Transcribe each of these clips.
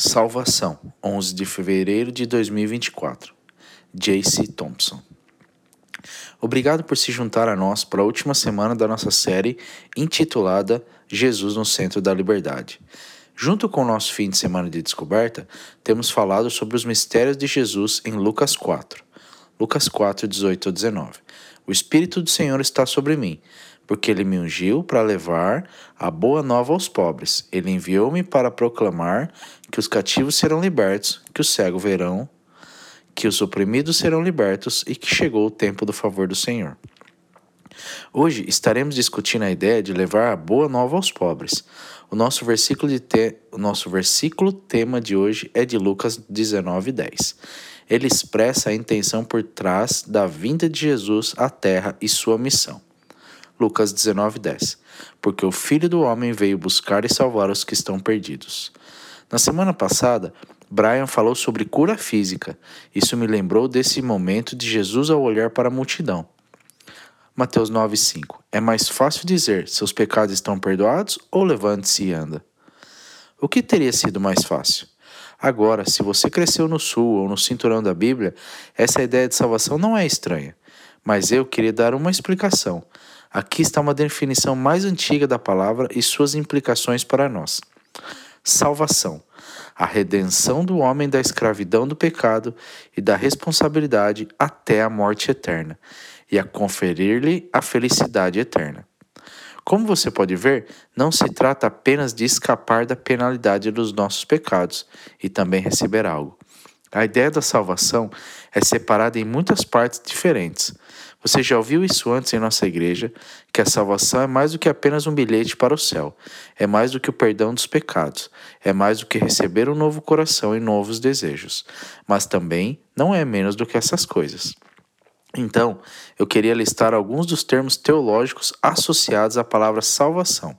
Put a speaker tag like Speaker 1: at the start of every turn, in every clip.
Speaker 1: Salvação, 11 de fevereiro de 2024. J.C. Thompson. Obrigado por se juntar a nós para a última semana da nossa série intitulada Jesus no Centro da Liberdade. Junto com o nosso fim de semana de descoberta, temos falado sobre os mistérios de Jesus em Lucas 4. Lucas 4, 18 a 19. O Espírito do Senhor está sobre mim porque ele me ungiu para levar a boa nova aos pobres. Ele enviou-me para proclamar que os cativos serão libertos, que os cegos verão, que os oprimidos serão libertos e que chegou o tempo do favor do Senhor. Hoje estaremos discutindo a ideia de levar a boa nova aos pobres. O nosso versículo, de te... o nosso versículo tema de hoje é de Lucas 19:10. Ele expressa a intenção por trás da vinda de Jesus à terra e sua missão. Lucas 19:10. Porque o Filho do homem veio buscar e salvar os que estão perdidos. Na semana passada, Brian falou sobre cura física. Isso me lembrou desse momento de Jesus ao olhar para a multidão. Mateus 9:5. É mais fácil dizer: seus pecados estão perdoados ou levante-se e anda. O que teria sido mais fácil? Agora, se você cresceu no sul ou no cinturão da Bíblia, essa ideia de salvação não é estranha. Mas eu queria dar uma explicação. Aqui está uma definição mais antiga da palavra e suas implicações para nós. Salvação a redenção do homem da escravidão do pecado e da responsabilidade até a morte eterna, e a conferir-lhe a felicidade eterna. Como você pode ver, não se trata apenas de escapar da penalidade dos nossos pecados e também receber algo. A ideia da salvação é separada em muitas partes diferentes. Você já ouviu isso antes em nossa igreja, que a salvação é mais do que apenas um bilhete para o céu, é mais do que o perdão dos pecados, é mais do que receber um novo coração e novos desejos, mas também não é menos do que essas coisas. Então, eu queria listar alguns dos termos teológicos associados à palavra salvação.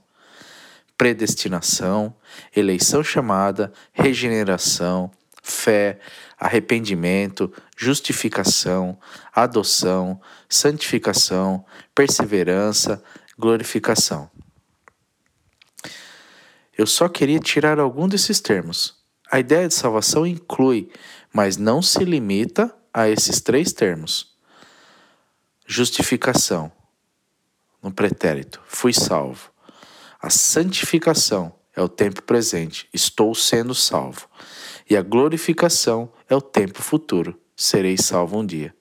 Speaker 1: Predestinação, eleição chamada, regeneração, fé, arrependimento, justificação, adoção, santificação, perseverança, glorificação. Eu só queria tirar algum desses termos. A ideia de salvação inclui, mas não se limita a esses três termos. Justificação, no pretérito, fui salvo. A santificação é o tempo presente, estou sendo salvo e a glorificação é o tempo futuro. Serei salvo um dia.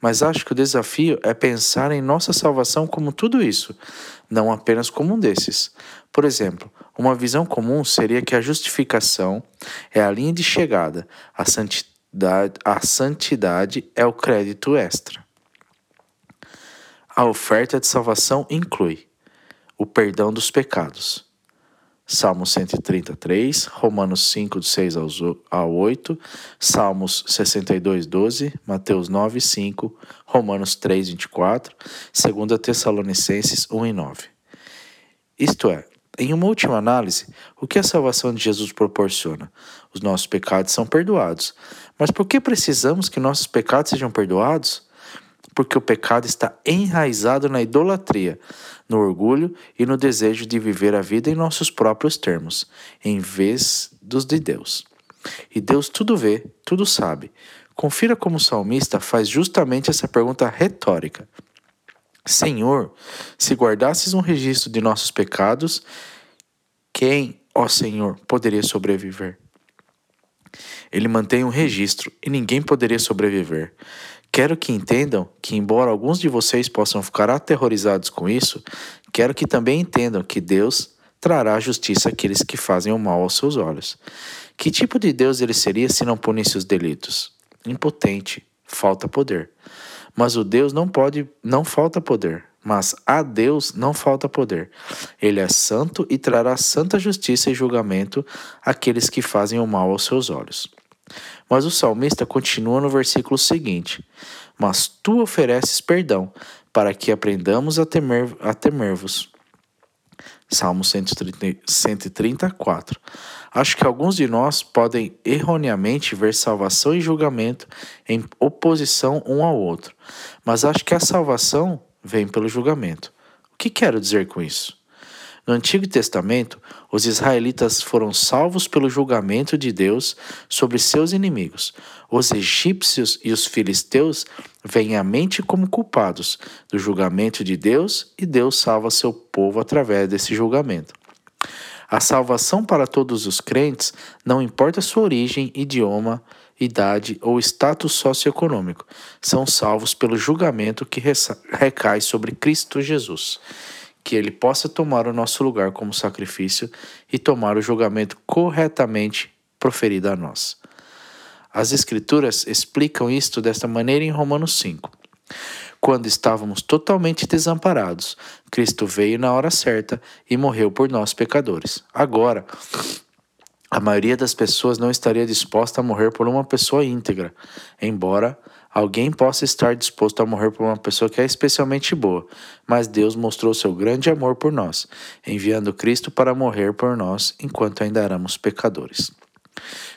Speaker 1: Mas acho que o desafio é pensar em nossa salvação como tudo isso, não apenas como um desses. Por exemplo, uma visão comum seria que a justificação é a linha de chegada, a santidade, a santidade é o crédito extra. A oferta de salvação inclui o perdão dos pecados, Salmo 133, Romanos 5, de 6 ao 8, Salmos 62, 12, Mateus 9, 5, Romanos 3, 24, 2 Tessalonicenses 1 e 9. Isto é, em uma última análise, o que a salvação de Jesus proporciona? Os nossos pecados são perdoados. Mas por que precisamos que nossos pecados sejam perdoados? Porque o pecado está enraizado na idolatria, no orgulho e no desejo de viver a vida em nossos próprios termos, em vez dos de Deus. E Deus tudo vê, tudo sabe. Confira como o salmista faz justamente essa pergunta retórica. Senhor, se guardasses um registro de nossos pecados, quem, ó Senhor, poderia sobreviver? Ele mantém um registro e ninguém poderia sobreviver. Quero que entendam que, embora alguns de vocês possam ficar aterrorizados com isso, quero que também entendam que Deus trará justiça àqueles que fazem o mal aos seus olhos. Que tipo de Deus ele seria se não punisse os delitos? Impotente, falta poder. Mas o Deus não pode, não falta poder. Mas a Deus não falta poder. Ele é santo e trará santa justiça e julgamento àqueles que fazem o mal aos seus olhos. Mas o salmista continua no versículo seguinte: Mas tu ofereces perdão, para que aprendamos a temer a temer-vos. Salmo 130, 134. Acho que alguns de nós podem erroneamente ver salvação e julgamento em oposição um ao outro, mas acho que a salvação vem pelo julgamento. O que quero dizer com isso? No Antigo Testamento, os israelitas foram salvos pelo julgamento de Deus sobre seus inimigos. Os egípcios e os filisteus vêm à mente como culpados do julgamento de Deus e Deus salva seu povo através desse julgamento. A salvação para todos os crentes não importa sua origem, idioma, idade ou status socioeconômico, são salvos pelo julgamento que recai sobre Cristo Jesus que ele possa tomar o nosso lugar como sacrifício e tomar o julgamento corretamente proferido a nós. As Escrituras explicam isto desta maneira em Romanos 5. Quando estávamos totalmente desamparados, Cristo veio na hora certa e morreu por nós pecadores. Agora, a maioria das pessoas não estaria disposta a morrer por uma pessoa íntegra, embora Alguém possa estar disposto a morrer por uma pessoa que é especialmente boa, mas Deus mostrou seu grande amor por nós, enviando Cristo para morrer por nós enquanto ainda éramos pecadores.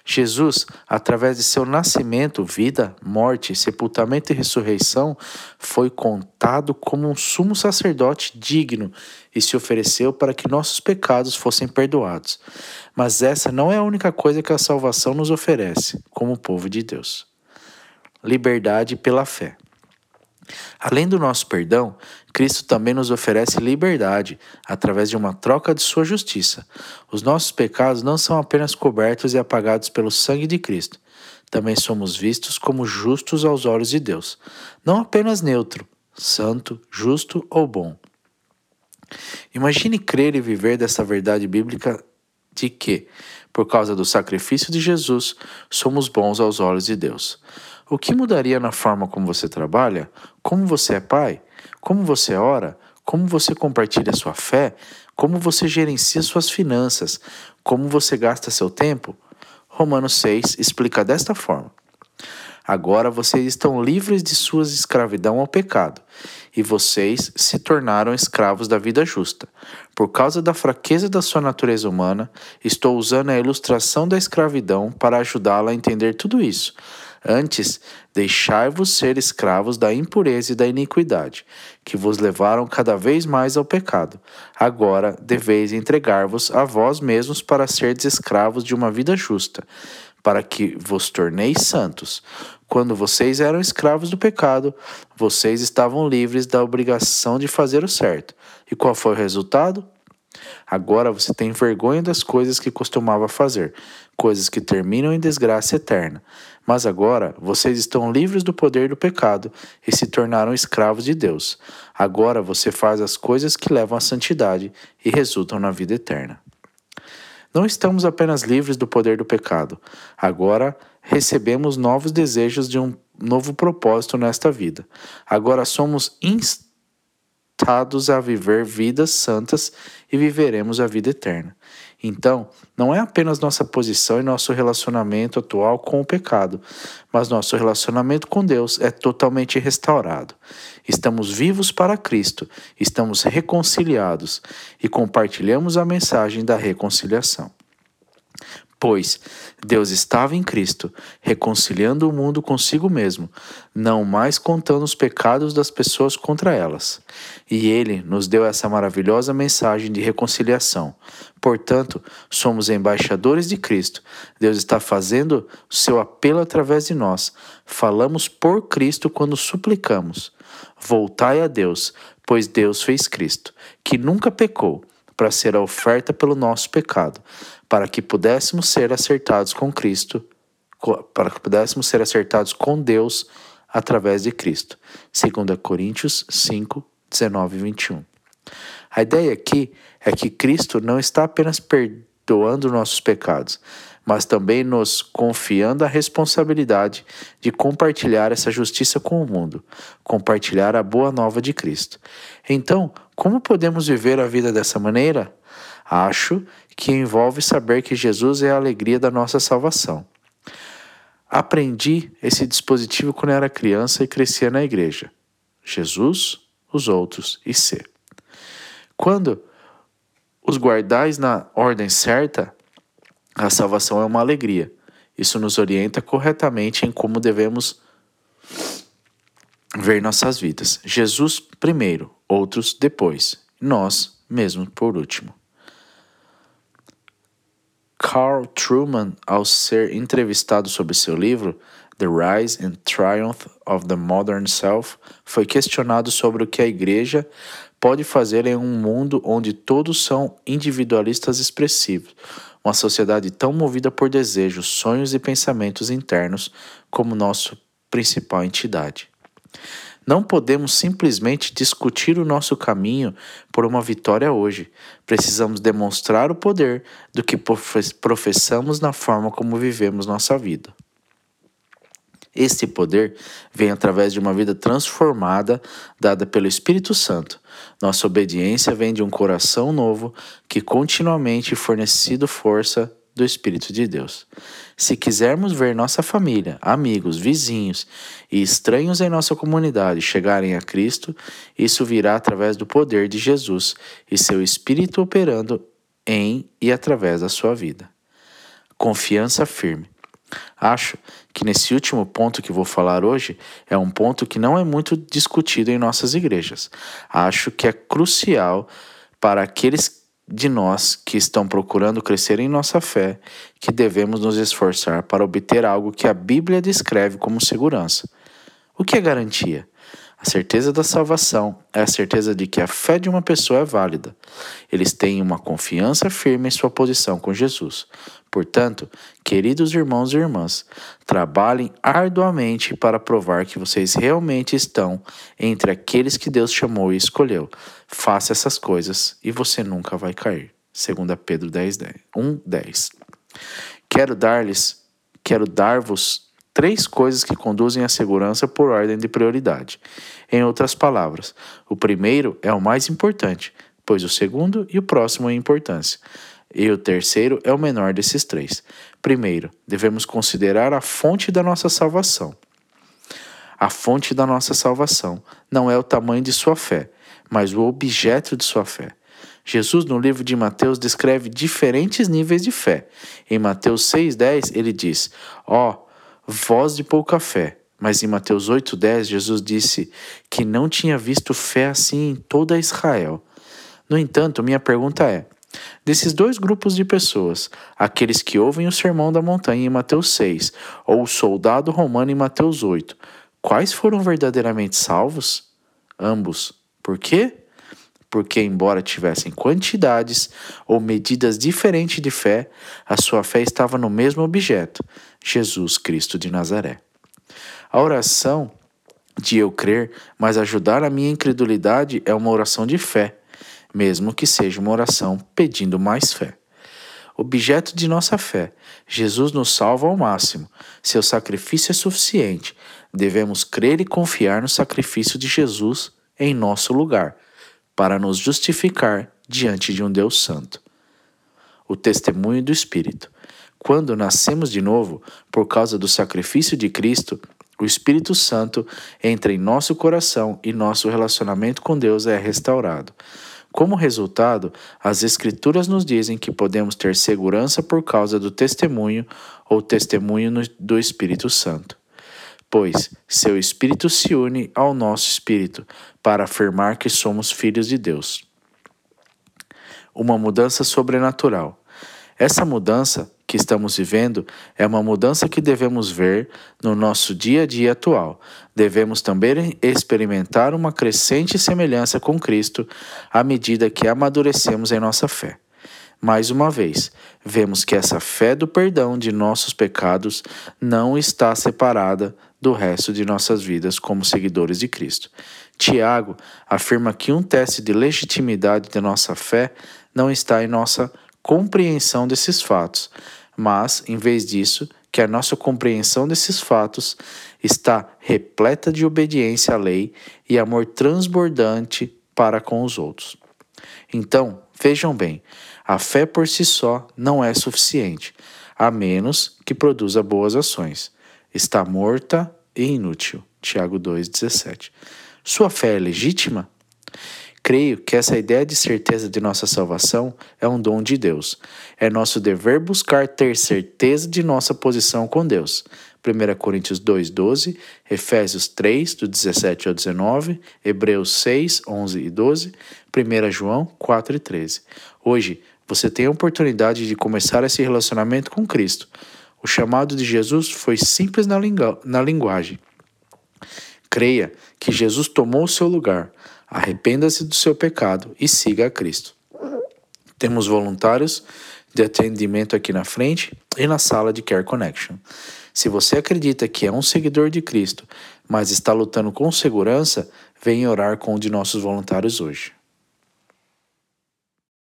Speaker 1: Jesus, através de seu nascimento, vida, morte, sepultamento e ressurreição, foi contado como um sumo sacerdote digno e se ofereceu para que nossos pecados fossem perdoados. Mas essa não é a única coisa que a salvação nos oferece, como povo de Deus liberdade pela fé. Além do nosso perdão, Cristo também nos oferece liberdade através de uma troca de sua justiça. Os nossos pecados não são apenas cobertos e apagados pelo sangue de Cristo. Também somos vistos como justos aos olhos de Deus, não apenas neutro, santo, justo ou bom. Imagine crer e viver dessa verdade bíblica de que, por causa do sacrifício de Jesus, somos bons aos olhos de Deus. O que mudaria na forma como você trabalha? Como você é pai? Como você ora? Como você compartilha sua fé? Como você gerencia suas finanças? Como você gasta seu tempo? Romanos 6 explica desta forma: Agora vocês estão livres de sua escravidão ao pecado, e vocês se tornaram escravos da vida justa. Por causa da fraqueza da sua natureza humana, estou usando a ilustração da escravidão para ajudá-la a entender tudo isso. Antes, deixai-vos ser escravos da impureza e da iniquidade, que vos levaram cada vez mais ao pecado. Agora deveis entregar-vos a vós mesmos para serdes escravos de uma vida justa, para que vos torneis santos. Quando vocês eram escravos do pecado, vocês estavam livres da obrigação de fazer o certo. E qual foi o resultado? Agora você tem vergonha das coisas que costumava fazer, coisas que terminam em desgraça eterna. Mas agora vocês estão livres do poder do pecado e se tornaram escravos de Deus. Agora você faz as coisas que levam à santidade e resultam na vida eterna. Não estamos apenas livres do poder do pecado, agora recebemos novos desejos de um novo propósito nesta vida. Agora somos instados a viver vidas santas e viveremos a vida eterna. Então, não é apenas nossa posição e nosso relacionamento atual com o pecado, mas nosso relacionamento com Deus é totalmente restaurado. Estamos vivos para Cristo, estamos reconciliados e compartilhamos a mensagem da reconciliação. Pois Deus estava em Cristo, reconciliando o mundo consigo mesmo, não mais contando os pecados das pessoas contra elas. E Ele nos deu essa maravilhosa mensagem de reconciliação. Portanto, somos embaixadores de Cristo. Deus está fazendo o seu apelo através de nós. Falamos por Cristo quando suplicamos. Voltai a Deus, pois Deus fez Cristo, que nunca pecou, para ser a oferta pelo nosso pecado para que pudéssemos ser acertados com Cristo, para que pudéssemos ser acertados com Deus através de Cristo. 2 Coríntios 5, 19 e 21. A ideia aqui é que Cristo não está apenas perdoando nossos pecados, mas também nos confiando a responsabilidade de compartilhar essa justiça com o mundo, compartilhar a boa nova de Cristo. Então, como podemos viver a vida dessa maneira? Acho que envolve saber que Jesus é a alegria da nossa salvação. Aprendi esse dispositivo quando era criança e crescia na igreja. Jesus, os outros e ser. Quando os guardais na ordem certa, a salvação é uma alegria. Isso nos orienta corretamente em como devemos ver nossas vidas. Jesus primeiro, outros depois. Nós mesmo por último. Carl Truman, ao ser entrevistado sobre seu livro The Rise and Triumph of the Modern Self, foi questionado sobre o que a igreja pode fazer em um mundo onde todos são individualistas expressivos, uma sociedade tão movida por desejos, sonhos e pensamentos internos como nossa principal entidade. Não podemos simplesmente discutir o nosso caminho por uma vitória hoje. Precisamos demonstrar o poder do que professamos na forma como vivemos nossa vida. Este poder vem através de uma vida transformada dada pelo Espírito Santo. Nossa obediência vem de um coração novo que continuamente fornecido força do Espírito de Deus. Se quisermos ver nossa família, amigos, vizinhos e estranhos em nossa comunidade chegarem a Cristo, isso virá através do poder de Jesus e seu Espírito operando em e através da sua vida. Confiança firme. Acho que nesse último ponto que vou falar hoje é um ponto que não é muito discutido em nossas igrejas. Acho que é crucial para aqueles de nós que estão procurando crescer em nossa fé que devemos nos esforçar para obter algo que a Bíblia descreve como segurança. O que é garantia? A certeza da salvação é a certeza de que a fé de uma pessoa é válida. Eles têm uma confiança firme em sua posição com Jesus. Portanto, queridos irmãos e irmãs, trabalhem arduamente para provar que vocês realmente estão entre aqueles que Deus chamou e escolheu. Faça essas coisas e você nunca vai cair. 2 Pedro 10, 10, 1, 10. Quero dar-lhes, quero dar-vos três coisas que conduzem à segurança por ordem de prioridade. Em outras palavras, o primeiro é o mais importante, pois o segundo e o próximo em importância. E o terceiro é o menor desses três. Primeiro, devemos considerar a fonte da nossa salvação. A fonte da nossa salvação não é o tamanho de sua fé, mas o objeto de sua fé. Jesus, no livro de Mateus, descreve diferentes níveis de fé. Em Mateus 6,10, ele diz: Ó, oh, voz de pouca fé. Mas em Mateus 8,10, Jesus disse que não tinha visto fé assim em toda Israel. No entanto, minha pergunta é: desses dois grupos de pessoas, aqueles que ouvem o sermão da montanha em Mateus 6 ou o soldado romano em Mateus 8, quais foram verdadeiramente salvos? Ambos. Por quê? Porque, embora tivessem quantidades ou medidas diferentes de fé, a sua fé estava no mesmo objeto, Jesus Cristo de Nazaré. A oração de eu crer, mas ajudar a minha incredulidade é uma oração de fé, mesmo que seja uma oração pedindo mais fé. Objeto de nossa fé, Jesus nos salva ao máximo. Seu sacrifício é suficiente. Devemos crer e confiar no sacrifício de Jesus em nosso lugar, para nos justificar diante de um Deus Santo. O testemunho do Espírito. Quando nascemos de novo, por causa do sacrifício de Cristo, o Espírito Santo entra em nosso coração e nosso relacionamento com Deus é restaurado. Como resultado, as Escrituras nos dizem que podemos ter segurança por causa do testemunho ou testemunho do Espírito Santo. Pois seu Espírito se une ao nosso Espírito para afirmar que somos filhos de Deus. Uma mudança sobrenatural. Essa mudança que estamos vivendo é uma mudança que devemos ver no nosso dia a dia atual. Devemos também experimentar uma crescente semelhança com Cristo à medida que amadurecemos em nossa fé. Mais uma vez, vemos que essa fé do perdão de nossos pecados não está separada do resto de nossas vidas como seguidores de Cristo. Tiago afirma que um teste de legitimidade de nossa fé não está em nossa compreensão desses fatos, mas, em vez disso, que a nossa compreensão desses fatos está repleta de obediência à lei e amor transbordante para com os outros. Então, vejam bem, a fé por si só não é suficiente, a menos que produza boas ações. Está morta e inútil. Tiago 2,17. Sua fé é legítima? Creio que essa ideia de certeza de nossa salvação é um dom de Deus. É nosso dever buscar ter certeza de nossa posição com Deus. 1 Coríntios 2,12, Efésios 3, do 17 ao 19, Hebreus 6, 11 e 12, 1 João 4 e 13. Hoje, você tem a oportunidade de começar esse relacionamento com Cristo. O chamado de Jesus foi simples na, lingu na linguagem. Creia que Jesus tomou o seu lugar Arrependa-se do seu pecado e siga a Cristo. Temos voluntários de atendimento aqui na frente e na sala de Care Connection. Se você acredita que é um seguidor de Cristo, mas está lutando com segurança, venha orar com um de nossos voluntários hoje.